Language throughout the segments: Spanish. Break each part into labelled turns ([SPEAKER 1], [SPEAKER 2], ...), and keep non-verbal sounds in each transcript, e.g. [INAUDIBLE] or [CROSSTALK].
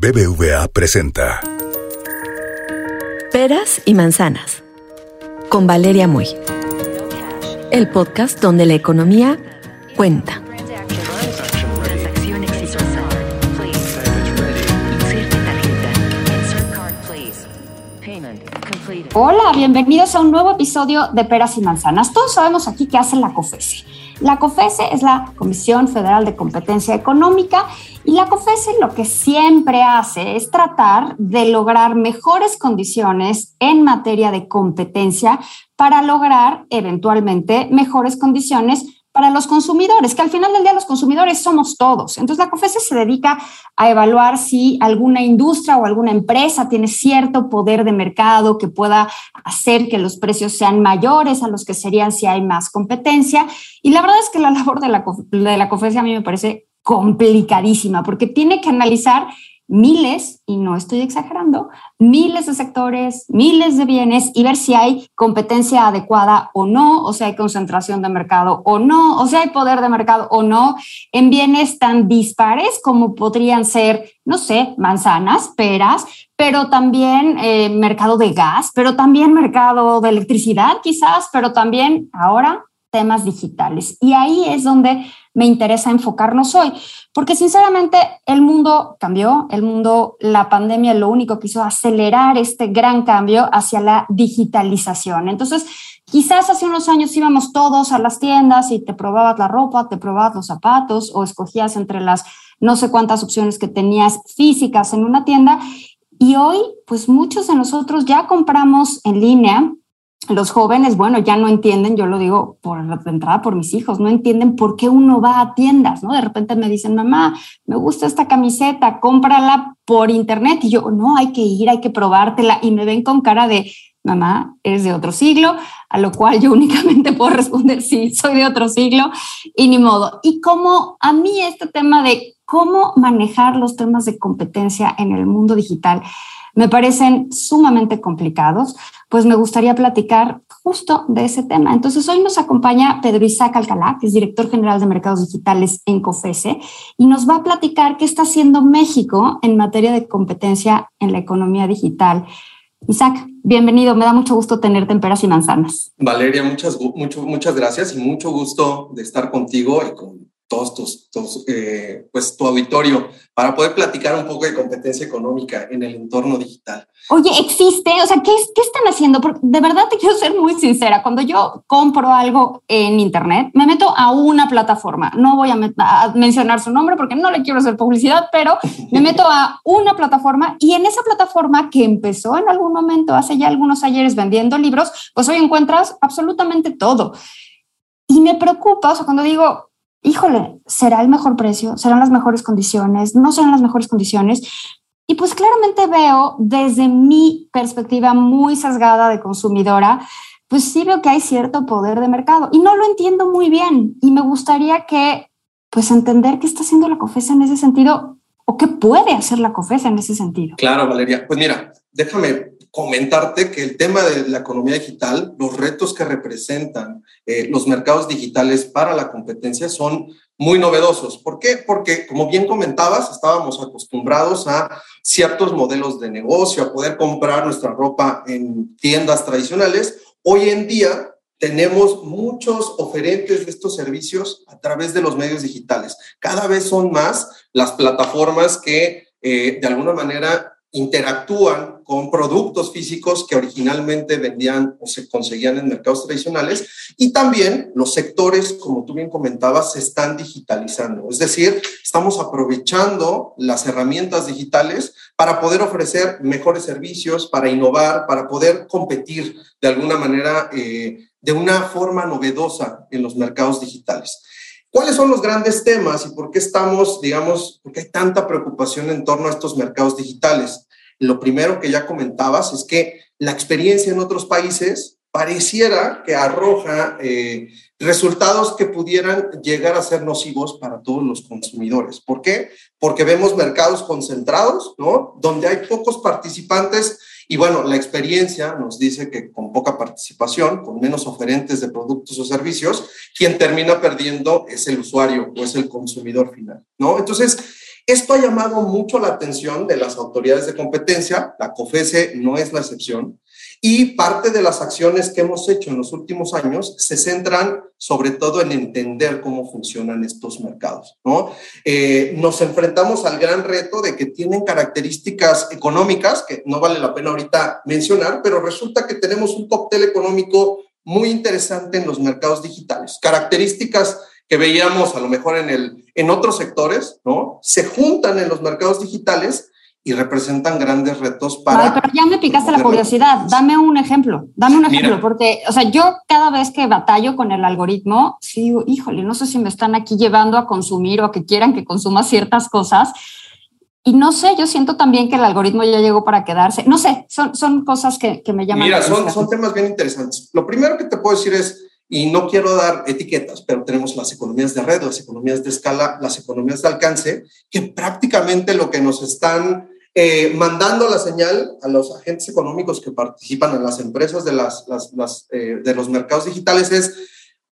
[SPEAKER 1] BBVA presenta
[SPEAKER 2] Peras y manzanas con Valeria Muy. El podcast donde la economía cuenta.
[SPEAKER 3] Hola, bienvenidos a un nuevo episodio de Peras y Manzanas. Todos sabemos aquí qué hace la COFESE. La COFESE es la Comisión Federal de Competencia Económica y la COFESE lo que siempre hace es tratar de lograr mejores condiciones en materia de competencia para lograr eventualmente mejores condiciones para los consumidores, que al final del día los consumidores somos todos. Entonces la COFESE se dedica a evaluar si alguna industria o alguna empresa tiene cierto poder de mercado que pueda hacer que los precios sean mayores a los que serían si hay más competencia. Y la verdad es que la labor de la, de la COFESE a mí me parece complicadísima porque tiene que analizar miles, y no estoy exagerando, miles de sectores, miles de bienes y ver si hay competencia adecuada o no, o si hay concentración de mercado o no, o si hay poder de mercado o no, en bienes tan dispares como podrían ser, no sé, manzanas, peras, pero también eh, mercado de gas, pero también mercado de electricidad quizás, pero también ahora temas digitales. Y ahí es donde me interesa enfocarnos hoy, porque sinceramente el mundo cambió, el mundo, la pandemia lo único que hizo acelerar este gran cambio hacia la digitalización. Entonces, quizás hace unos años íbamos todos a las tiendas y te probabas la ropa, te probabas los zapatos o escogías entre las no sé cuántas opciones que tenías físicas en una tienda. Y hoy, pues muchos de nosotros ya compramos en línea, los jóvenes, bueno, ya no entienden, yo lo digo por entrada por mis hijos, no entienden por qué uno va a tiendas, ¿no? De repente me dicen, mamá, me gusta esta camiseta, cómprala por internet. Y yo, no, hay que ir, hay que probártela. Y me ven con cara de, mamá, eres de otro siglo, a lo cual yo [LAUGHS] únicamente puedo responder, sí, soy de otro siglo y ni modo. Y como a mí este tema de cómo manejar los temas de competencia en el mundo digital, me parecen sumamente complicados, pues me gustaría platicar justo de ese tema. Entonces, hoy nos acompaña Pedro Isaac Alcalá, que es director general de mercados digitales en COFESE, y nos va a platicar qué está haciendo México en materia de competencia en la economía digital. Isaac, bienvenido. Me da mucho gusto tenerte en Peras y Manzanas.
[SPEAKER 4] Valeria, muchas, muchas gracias y mucho gusto de estar contigo y con todos tus, eh, pues tu auditorio para poder platicar un poco de competencia económica en el entorno digital.
[SPEAKER 3] Oye, existe, o sea, ¿qué, qué están haciendo? Porque de verdad te quiero ser muy sincera. Cuando yo compro algo en Internet, me meto a una plataforma. No voy a, a mencionar su nombre porque no le quiero hacer publicidad, pero me meto a una plataforma y en esa plataforma que empezó en algún momento, hace ya algunos ayeres vendiendo libros, pues hoy encuentras absolutamente todo. Y me preocupa, o sea, cuando digo, híjole, ¿será el mejor precio? ¿Serán las mejores condiciones? ¿No serán las mejores condiciones? Y pues claramente veo desde mi perspectiva muy sesgada de consumidora, pues sí veo que hay cierto poder de mercado y no lo entiendo muy bien y me gustaría que pues entender qué está haciendo la COFESA en ese sentido o qué puede hacer la COFESA en ese sentido.
[SPEAKER 4] Claro, Valeria. Pues mira, déjame comentarte que el tema de la economía digital, los retos que representan eh, los mercados digitales para la competencia son muy novedosos. ¿Por qué? Porque, como bien comentabas, estábamos acostumbrados a ciertos modelos de negocio, a poder comprar nuestra ropa en tiendas tradicionales. Hoy en día tenemos muchos oferentes de estos servicios a través de los medios digitales. Cada vez son más las plataformas que eh, de alguna manera interactúan con productos físicos que originalmente vendían o se conseguían en mercados tradicionales y también los sectores, como tú bien comentabas, se están digitalizando. Es decir, estamos aprovechando las herramientas digitales para poder ofrecer mejores servicios, para innovar, para poder competir de alguna manera eh, de una forma novedosa en los mercados digitales. ¿Cuáles son los grandes temas y por qué estamos, digamos, por qué hay tanta preocupación en torno a estos mercados digitales? Lo primero que ya comentabas es que la experiencia en otros países pareciera que arroja eh, resultados que pudieran llegar a ser nocivos para todos los consumidores. ¿Por qué? Porque vemos mercados concentrados, ¿no? Donde hay pocos participantes y bueno, la experiencia nos dice que con poca participación, con menos oferentes de productos o servicios, quien termina perdiendo es el usuario o es el consumidor final, ¿no? Entonces, Esto ha llamado mucho la atención de las autoridades de competencia, la COFESE no es la excepción, y parte de las acciones que hemos hecho en los últimos años se centran sobre todo en entender cómo funcionan estos mercados. ¿no? Eh, nos enfrentamos al gran reto de que tienen características económicas, que no vale la pena ahorita mencionar, pero resulta que tenemos un cóctel económico muy interesante en los mercados digitales. Características que veíamos a lo mejor en, el, en otros sectores, ¿no? Se juntan en los mercados digitales y representan grandes retos para...
[SPEAKER 3] Ay, pero ya me picaste la curiosidad, dame un ejemplo, dame un ejemplo, porque, o sea, yo cada vez que batallo con el algoritmo, sí digo, híjole, no sé si me están aquí llevando a consumir o a que quieran que consuma ciertas cosas. Y no sé, yo siento también que el algoritmo ya llegó para quedarse. No sé, son, son cosas que, que me llaman.
[SPEAKER 4] Mira, son, son temas bien interesantes. Lo primero que te puedo decir es, y no quiero dar etiquetas, pero tenemos las economías de red, las economías de escala, las economías de alcance, que prácticamente lo que nos están eh, mandando la señal a los agentes económicos que participan en las empresas de, eh, de los mercados digitales es,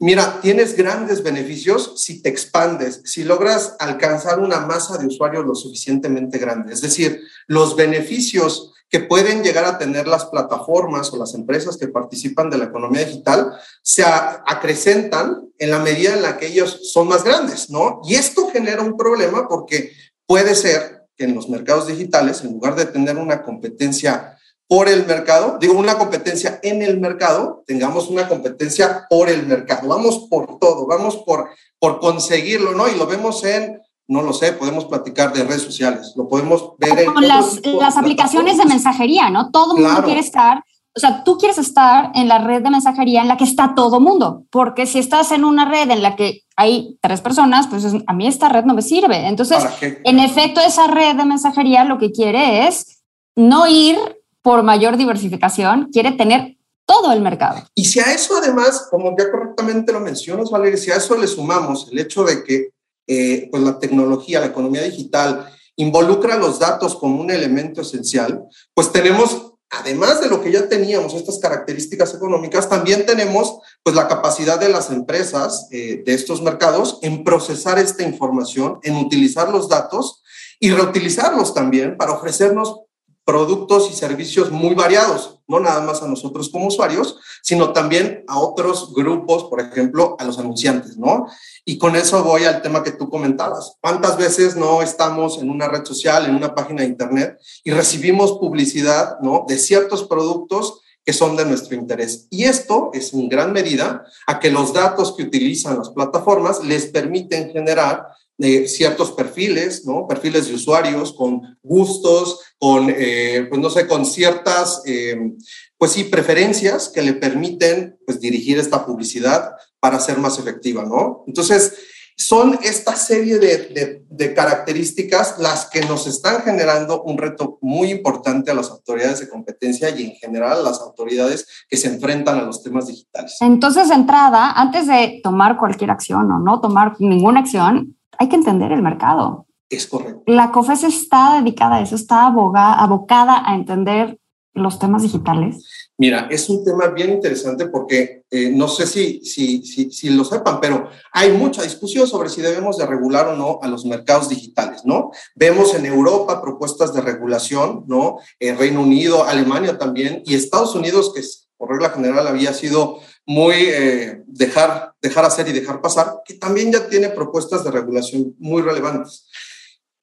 [SPEAKER 4] mira, tienes grandes beneficios si te expandes, si logras alcanzar una masa de usuarios lo suficientemente grande. Es decir, los beneficios que pueden llegar a tener las plataformas o las empresas que participan de la economía digital se acrecentan en la medida en la que ellos son más grandes, ¿no? Y esto genera un problema porque puede ser que en los mercados digitales, en lugar de tener una competencia por el mercado, digo una competencia en el mercado, tengamos una competencia por el mercado. Vamos por todo, vamos por, por conseguirlo, ¿no? Y lo vemos en, no lo sé, podemos platicar de redes sociales, lo podemos ver en...
[SPEAKER 3] Con las, las aplicaciones de mensajería, ¿no? Todo el mundo quiere estar o sea, tú quieres estar en la red de mensajería en la que está todo mundo, porque si estás en una red en la que hay tres personas, pues a mí esta red no me sirve. Entonces, en efecto, esa red de mensajería lo que quiere es no ir por mayor diversificación, quiere tener todo el mercado.
[SPEAKER 4] Y si a eso además, como ya correctamente lo mencionas, Valeria, si a eso le sumamos el hecho de que eh, pues la tecnología, la economía digital involucra los datos como un elemento esencial, pues tenemos además de lo que ya teníamos, estas características económicas, también tenemos pues la capacidad de las empresas eh, de estos mercados en procesar esta información, en utilizar los datos y reutilizarlos también para ofrecernos productos y servicios muy variados, no nada más a nosotros como usuarios, sino también a otros grupos, por ejemplo, a los anunciantes, ¿no? Y con eso voy al tema que tú comentabas. ¿Cuántas veces no estamos en una red social, en una página de internet y recibimos publicidad, ¿no? De ciertos productos que son de nuestro interés. Y esto es en gran medida a que los datos que utilizan las plataformas les permiten generar de ciertos perfiles, ¿no? Perfiles de usuarios con gustos, con, eh, pues no sé, con ciertas, eh, pues sí, preferencias que le permiten, pues, dirigir esta publicidad para ser más efectiva, ¿no? Entonces, son esta serie de, de, características las que nos están generando un reto muy importante a las autoridades de competencia y en general a las autoridades que se enfrentan a los temas digitales.
[SPEAKER 3] Entonces, entrada, antes de tomar cualquier acción o no tomar ninguna acción, hay que entender el mercado.
[SPEAKER 4] Es correcto.
[SPEAKER 3] La COFES está dedicada a eso, está abogada, abocada a entender los temas digitales.
[SPEAKER 4] Mira, es un tema bien interesante porque eh, no sé si, si, si, si, lo sepan, pero hay mucha discusión sobre si debemos de regular o no a los mercados digitales, ¿no? Vemos en Europa propuestas de regulación, ¿no? En Reino Unido, Alemania también, y Estados Unidos, que por regla general había sido muy eh, dejar, dejar hacer y dejar pasar, que también ya tiene propuestas de regulación muy relevantes.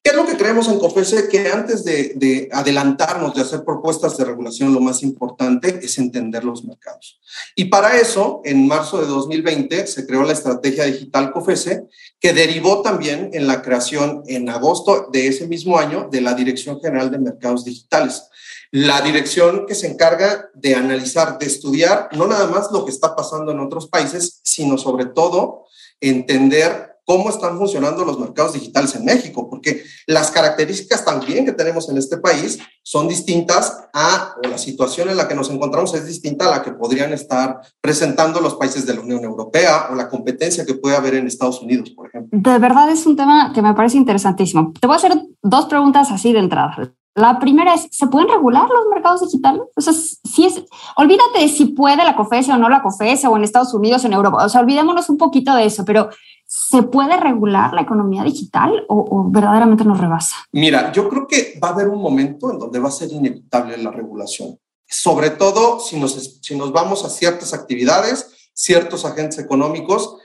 [SPEAKER 4] ¿Qué es lo que creemos en COFESE? Que antes de, de, adelantarnos, de hacer propuestas de regulación, lo más importante es entender los mercados. Y para eso, en marzo de 2020, se creó la estrategia digital COFESE, que derivó también en la creación en agosto de ese mismo año de la Dirección General de Mercados Digitales la dirección que se encarga de analizar, de estudiar no nada más lo que está pasando en otros países, sino sobre todo entender cómo están funcionando los mercados digitales en México, porque las características también que tenemos en este país son distintas a, o la situación en la que nos encontramos es distinta a la que podrían estar presentando los países de la Unión Europea o la competencia que puede haber en Estados Unidos, por ejemplo.
[SPEAKER 3] De verdad es un tema que me parece interesantísimo. Te voy a hacer dos preguntas así de entrada. La primera es, ¿se pueden regular los mercados digitales? O sea, si es, olvídate de si puede la COFESE o no la COFESE o en Estados Unidos o en Europa. O sea, olvidémonos un poquito de eso, pero ¿Se puede regular la economía digital o, verdaderamente nos rebasa?
[SPEAKER 4] Mira, yo creo que va a haber un momento en donde va a ser inevitable la regulación, sobre todo si nos, si nos vamos a ciertas actividades, ciertos agentes económicos.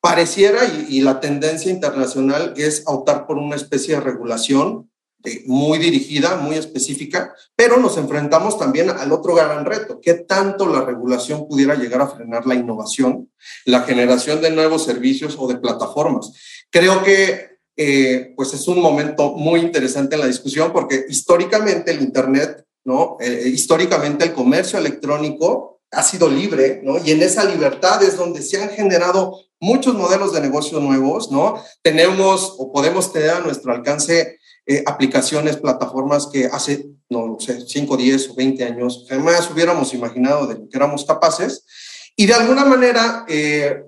[SPEAKER 4] Pareciera, y, y la tendencia internacional es optar por una especie de regulación eh, muy dirigida, muy específica, pero nos enfrentamos también al otro gran reto, ¿qué tanto la regulación pudiera llegar a frenar la innovación, la generación de nuevos servicios o de plataformas? Creo que eh, pues es un momento muy interesante en la discusión porque históricamente el Internet, ¿no? Eh, históricamente el comercio electrónico ha sido libre, ¿no? Y en esa libertad es donde se han generado muchos modelos de negocio nuevos, ¿no? Tenemos o podemos tener a nuestro alcance eh, aplicaciones, plataformas que hace, no sé, 5, 10 o 20 años jamás hubiéramos imaginado de lo que éramos capaces. Y de alguna manera eh,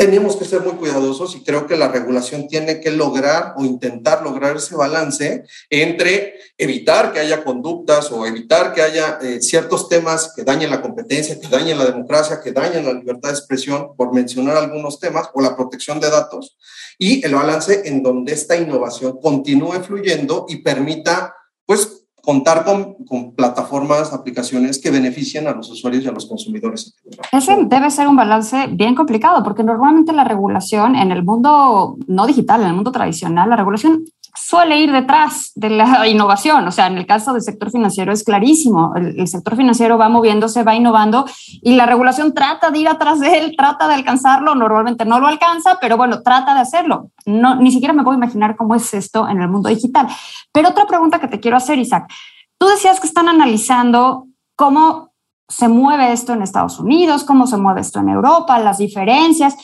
[SPEAKER 4] tenemos que ser muy cuidadosos y creo que la regulación tiene que lograr o intentar lograr ese balance entre evitar que haya conductas o evitar que haya eh, ciertos temas que dañen la competencia, que dañen la democracia, que dañen la libertad de expresión, por mencionar algunos temas, o la protección de datos, y el balance en donde esta innovación continúe fluyendo y permita, pues, contar con, con, plataformas, aplicaciones que beneficien a los usuarios y a los consumidores.
[SPEAKER 3] Ese debe ser un balance bien complicado, porque normalmente la regulación en el mundo no digital, en el mundo tradicional, la regulación suele ir detrás de la [LAUGHS] innovación. O sea, en el caso del sector financiero es clarísimo. El, sector financiero va moviéndose, va innovando y la regulación trata de ir atrás de él, trata de alcanzarlo. Normalmente no lo alcanza, pero bueno, trata de hacerlo. No, ni siquiera me puedo imaginar cómo es esto en el mundo digital. Pero otra pregunta que te quiero hacer, Isaac. Tú decías que están analizando cómo se mueve esto en Estados Unidos, cómo se mueve esto en Europa, las diferencias.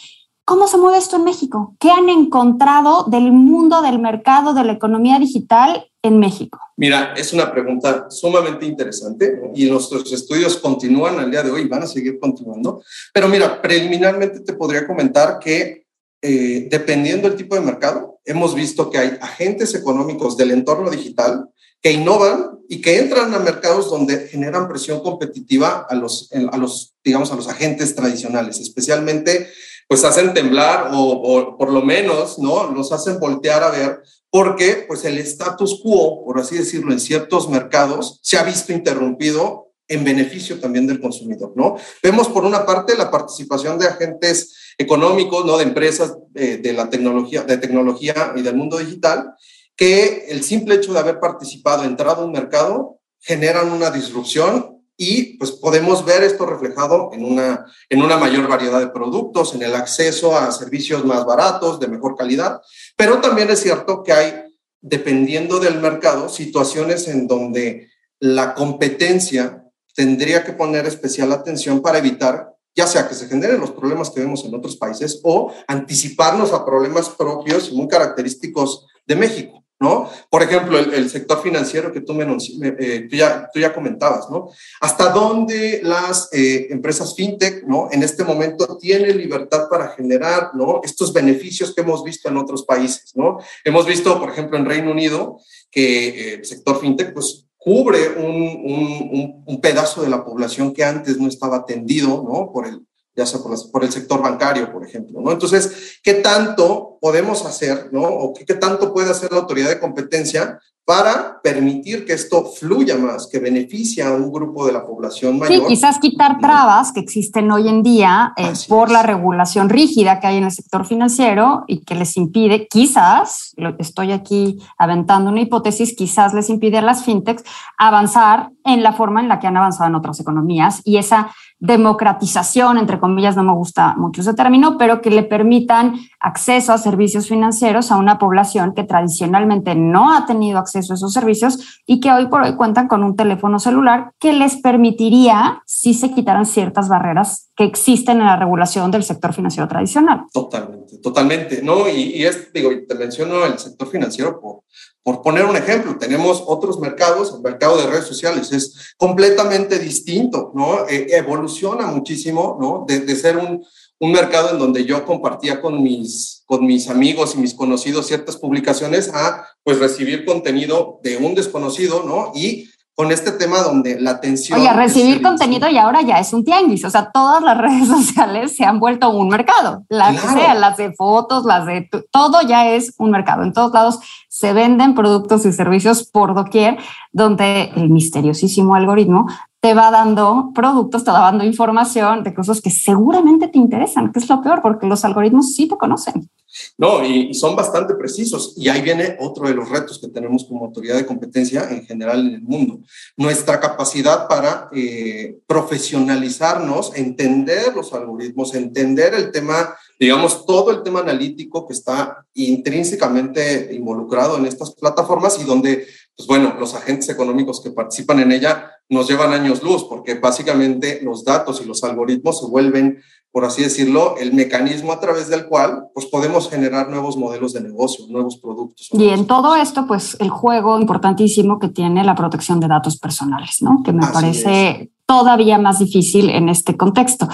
[SPEAKER 3] ¿Cómo se mueve esto en México? ¿Qué han encontrado del mundo del mercado de la economía digital en México?
[SPEAKER 4] Mira, es una pregunta sumamente interesante y nuestros estudios continúan al día de hoy y van a seguir continuando. Pero mira, preliminarmente te podría comentar que eh, dependiendo del tipo de mercado, hemos visto que hay agentes económicos del entorno digital que innovan y que entran a mercados donde generan presión competitiva a los, a los digamos, a los agentes tradicionales, especialmente pues hacen temblar o, por lo menos, ¿no? Los hacen voltear a ver porque pues el status quo, por así decirlo, en ciertos mercados se ha visto interrumpido en beneficio también del consumidor, ¿no? Vemos por una parte la participación de agentes económicos, ¿no? De empresas eh, de la tecnología, de tecnología y del mundo digital, que el simple hecho de haber participado, entrado a un mercado, generan una disrupción y pues podemos ver esto reflejado en una, en una mayor variedad de productos, en el acceso a servicios más baratos, de mejor calidad, pero también es cierto que hay, dependiendo del mercado, situaciones en donde la competencia tendría que poner especial atención para evitar ya sea que se generen los problemas que vemos en otros países o anticiparnos a problemas propios y muy característicos de México. ¿No? Por ejemplo, el, sector financiero que tú, me, eh, tú, ya, tú ya comentabas, ¿no? ¿Hasta dónde las eh, empresas fintech, ¿no? En este momento tienen libertad para generar, ¿no? Estos beneficios que hemos visto en otros países, ¿no? Hemos visto, por ejemplo, en Reino Unido, que eh, el sector fintech, pues, cubre un, un, un, pedazo de la población que antes no estaba atendido, ¿no? Por el, ya sea por, el sector bancario, por ejemplo, ¿no? Entonces, ¿qué tanto podemos hacer, ¿no? O qué, tanto puede hacer la autoridad de competencia para permitir que esto fluya más, que beneficie a un grupo de la población mayor.
[SPEAKER 3] Sí, quizás quitar trabas que existen hoy en día eh, por la regulación rígida que hay en el sector financiero y que les impide, quizás, lo, estoy aquí aventando una hipótesis, quizás les impide a las fintechs avanzar en la forma en la que han avanzado en otras economías y esa democratización, entre comillas, no me gusta mucho ese término, pero que le permitan acceso a servicios financieros a una población que tradicionalmente no ha tenido acceso a esos servicios y que hoy por hoy cuentan con un teléfono celular que les permitiría, si se quitaran ciertas barreras que existen en la regulación del sector financiero tradicional.
[SPEAKER 4] Totalmente, totalmente, ¿no? Y, y digo, te menciono el sector financiero por, por poner un ejemplo, tenemos otros mercados, el mercado de redes sociales es completamente distinto, ¿no? E, evoluciona muchísimo, ¿no? De, ser un, un, mercado en donde yo compartía con mis, con mis amigos y mis conocidos ciertas publicaciones a, pues, recibir contenido de un desconocido, ¿no? Y con este tema donde la atención...
[SPEAKER 3] Oye, recibir contenido y ahora ya es un tianguis, o sea, todas las [LAUGHS] redes sociales se han vuelto un mercado, las sea, las de fotos, las de todo ya es un mercado. En todos lados se venden productos y servicios por doquier, donde el misteriosísimo algoritmo te va dando productos, te va dando información de cosas que seguramente te interesan, que es lo peor, porque los algoritmos sí te conocen.
[SPEAKER 4] No, y, son bastante precisos. Y ahí viene otro de los retos que tenemos como autoridad de competencia en general en el mundo. Nuestra capacidad para eh, profesionalizarnos, entender los algoritmos, entender el tema, digamos, todo el tema analítico que está intrínsecamente involucrado en estas plataformas y donde, pues bueno, los agentes económicos que participan en ella nos llevan años luz, porque básicamente los datos y los algoritmos se vuelven por así decirlo, el mecanismo a través del cual pues, podemos generar nuevos modelos de negocio, nuevos productos.
[SPEAKER 3] Y en todo esto, pues el juego importantísimo que tiene la protección de datos personales, ¿no? Que me parece todavía más difícil en este contexto.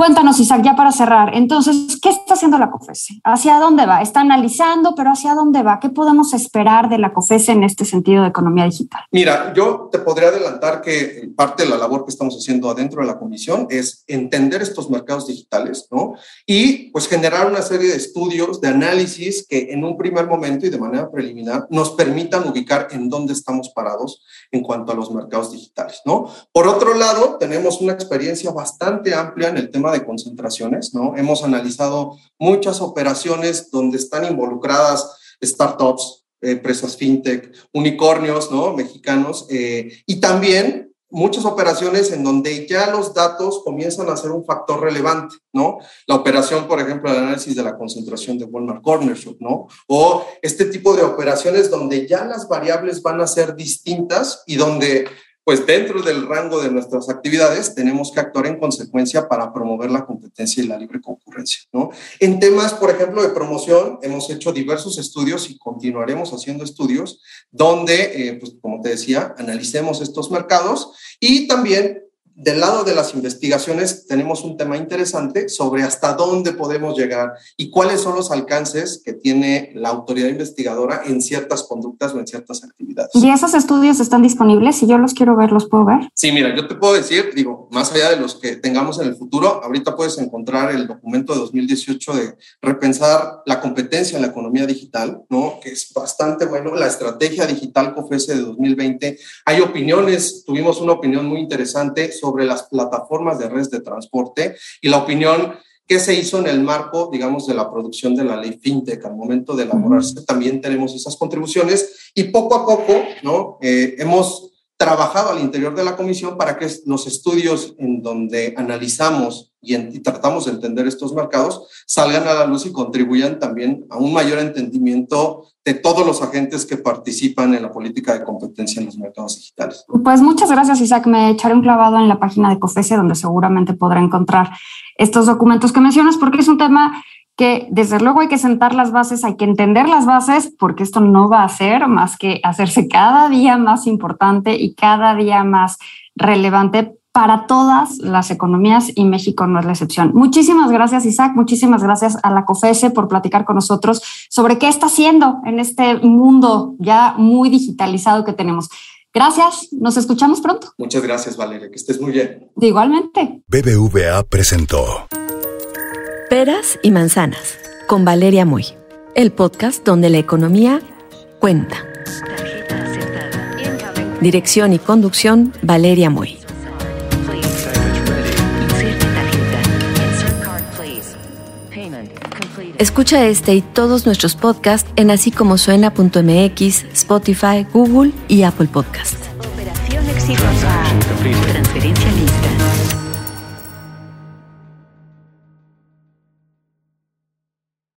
[SPEAKER 3] Cuéntanos, Isaac, ya para cerrar. Entonces, ¿qué está haciendo la COFESE? ¿Hacia dónde va? Está analizando, pero ¿hacia dónde va? ¿Qué podemos esperar de la COFESE en este sentido de economía digital?
[SPEAKER 4] Mira, yo te podría adelantar que parte de la labor que estamos haciendo adentro de la comisión es entender estos mercados digitales, ¿no? Y pues generar una serie de estudios, de análisis que en un primer momento y de manera preliminar nos permitan ubicar en dónde estamos parados en cuanto a los mercados digitales, ¿no? Por otro lado, tenemos una experiencia bastante amplia en el tema de concentraciones, ¿no? Hemos analizado muchas operaciones donde están involucradas startups, empresas fintech, unicornios, ¿no? Mexicanos, eh, y también muchas operaciones en donde ya los datos comienzan a ser un factor relevante, ¿no? La operación, por ejemplo, el análisis de la concentración de Walmart Corner Shop, ¿no? O este tipo de operaciones donde ya las variables van a ser distintas y donde pues dentro del rango de nuestras actividades tenemos que actuar en consecuencia para promover la competencia y la libre concurrencia. ¿no? En temas, por ejemplo, de promoción, hemos hecho diversos estudios y continuaremos haciendo estudios donde, eh, pues, como te decía, analicemos estos mercados y también del lado de las investigaciones tenemos un tema interesante sobre hasta dónde podemos llegar y cuáles son los alcances que tiene la autoridad investigadora en ciertas conductas o en ciertas actividades.
[SPEAKER 3] ¿Y esos estudios están disponibles? Si yo los quiero ver, ¿los puedo ver?
[SPEAKER 4] Sí, mira, yo te puedo decir, digo, más allá de los que tengamos en el futuro, ahorita puedes encontrar el documento de 2018 de repensar la competencia en la economía digital, ¿no? Que es bastante bueno, la estrategia digital COFESE de 2020. Hay opiniones, tuvimos una opinión muy interesante sobre sobre las plataformas de redes de transporte y la opinión que se hizo en el marco, digamos, de la producción de la ley FinTech al momento de elaborarse. También tenemos esas contribuciones y poco a poco, ¿no? Eh, hemos trabajado al interior de la comisión para que los estudios en donde analizamos y, tratamos de entender estos mercados salgan a la luz y contribuyan también a un mayor entendimiento de todos los agentes que participan en la política de competencia en los mercados digitales.
[SPEAKER 3] Pues muchas gracias, Isaac. Me echaré un clavado en la página de COFESE, donde seguramente podrá encontrar estos documentos que mencionas, porque es un tema que desde luego hay que sentar las bases, hay que entender las bases, porque esto no va a ser más que hacerse cada día más importante y cada día más relevante para todas las economías y México no es la excepción. Muchísimas gracias, Isaac. Muchísimas gracias a la COFESE por platicar con nosotros sobre qué está haciendo en este mundo ya muy digitalizado que tenemos. Gracias, nos escuchamos pronto.
[SPEAKER 4] Muchas gracias, Valeria, que estés muy bien.
[SPEAKER 3] igualmente.
[SPEAKER 1] BBVA presentó
[SPEAKER 2] Peras y Manzanas con Valeria Muy, el podcast donde la economía cuenta. Dirección y conducción, Valeria Muy. Escucha este y todos nuestros podcasts en así como suena.mx, Spotify, Google y Apple Podcast.
[SPEAKER 5] Operación exitosa. Transferencia.